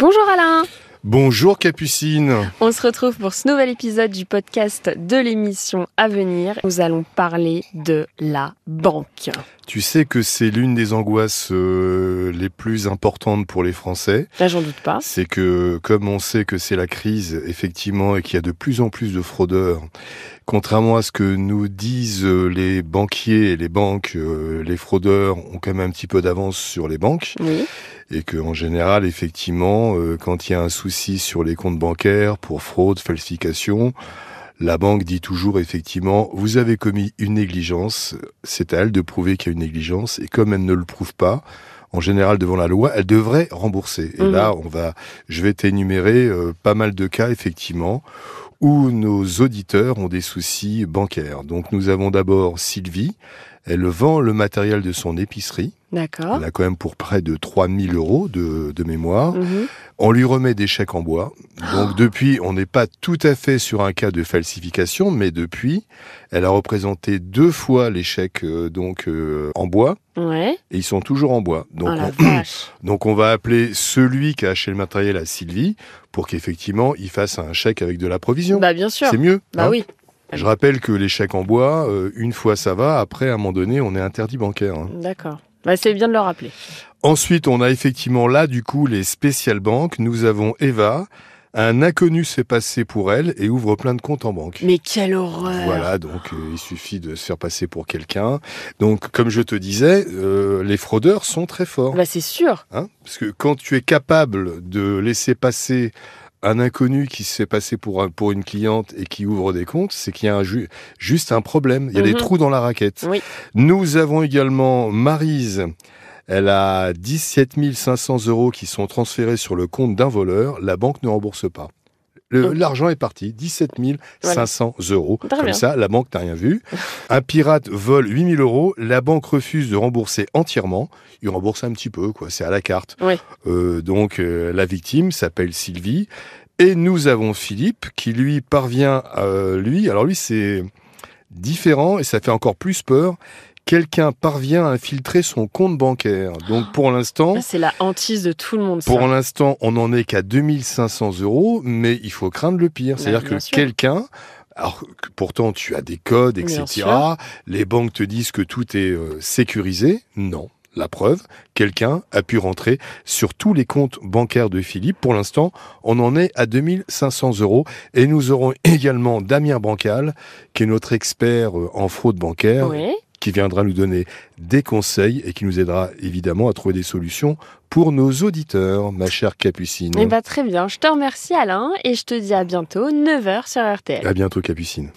Bonjour Alain Bonjour Capucine. On se retrouve pour ce nouvel épisode du podcast de l'émission à venir. Nous allons parler de la banque. Tu sais que c'est l'une des angoisses euh, les plus importantes pour les Français. Là, j'en doute pas. C'est que comme on sait que c'est la crise, effectivement, et qu'il y a de plus en plus de fraudeurs, contrairement à ce que nous disent euh, les banquiers et les banques, euh, les fraudeurs ont quand même un petit peu d'avance sur les banques. Oui. Et que en général, effectivement, quand il y a un souci sur les comptes bancaires pour fraude, falsification, la banque dit toujours effectivement, vous avez commis une négligence, c'est à elle de prouver qu'il y a une négligence, et comme elle ne le prouve pas, en général devant la loi, elle devrait rembourser. Et Mhm. là, on va, je vais t'énumérer euh, pas mal de cas effectivement où nos auditeurs ont des soucis bancaires. Donc nous avons d'abord Sylvie, elle vend le matériel de son épicerie, D'accord. elle a quand même pour près de 3000 euros de, de mémoire. Mhm. On lui remet des chèques en bois. Donc depuis, on n'est pas tout à fait sur un cas de falsification, mais depuis, elle a représenté deux fois les chèques euh, donc euh, en bois Ouais. et ils sont toujours en bois. Donc oh on, donc on va appeler celui qui a acheté le matériel à Sylvie pour qu'effectivement il fasse un chèque avec de la provision. Bah bien sûr. C'est mieux. Bah hein? oui. Je rappelle que les chèques en bois, euh, une fois ça va, après à un moment donné, on est interdit bancaire. hein. D'accord. Bah, c'est bien de le rappeler. Ensuite, on a effectivement là, du coup, les spéciales banques. Nous avons Eva. Un inconnu s'est passé pour elle et ouvre plein de comptes en banque. Mais quelle horreur. Voilà, donc euh, il suffit de se faire passer pour quelqu'un. Donc, comme je te disais, euh, les fraudeurs sont très forts. Bah c'est sûr. Hein Parce que quand tu es capable de laisser passer un inconnu qui se fait passer pour, un- pour une cliente et qui ouvre des comptes, c'est qu'il y a un ju- juste un problème. Il y a des Mhm. trous dans la raquette. Oui. Nous avons également Marise. Elle a 17 500 euros qui sont transférés sur le compte d'un voleur. La banque ne rembourse pas. L'argent est parti, 17 500 euros. Très Comme bien. ça, la banque n'a rien vu. Un pirate vole 8 000 euros. La banque refuse de rembourser entièrement. Il rembourse un petit peu, quoi. C'est à la carte. Oui. Euh, donc, euh, la victime s'appelle Sylvie. Et nous avons Philippe qui, lui, parvient, euh, lui, alors lui, c'est différent et ça fait encore plus peur. Quelqu'un parvient à infiltrer son compte bancaire. Donc, pour l'instant, Ah, C'est la hantise de tout le monde. Ça. pour l'instant, on n'en est qu'à 2500 euros, mais il faut craindre le pire. C'est-à-dire que quelqu'un, alors pourtant tu as des codes, etc. Les banques te disent que tout est euh, sécurisé. Non. La preuve, quelqu'un a pu rentrer sur tous les comptes bancaires de Philippe. Pour l'instant, on en est à 2500 euros. Et nous aurons également Damien Bancal, qui est notre expert euh, en fraude bancaire, Oui. Qui viendra nous donner des conseils et qui nous aidera évidemment à trouver des solutions pour nos auditeurs, ma chère Capucine. Eh bah très bien. Je te remercie Alain et je te dis à bientôt 9h sur RTL. À bientôt, Capucine.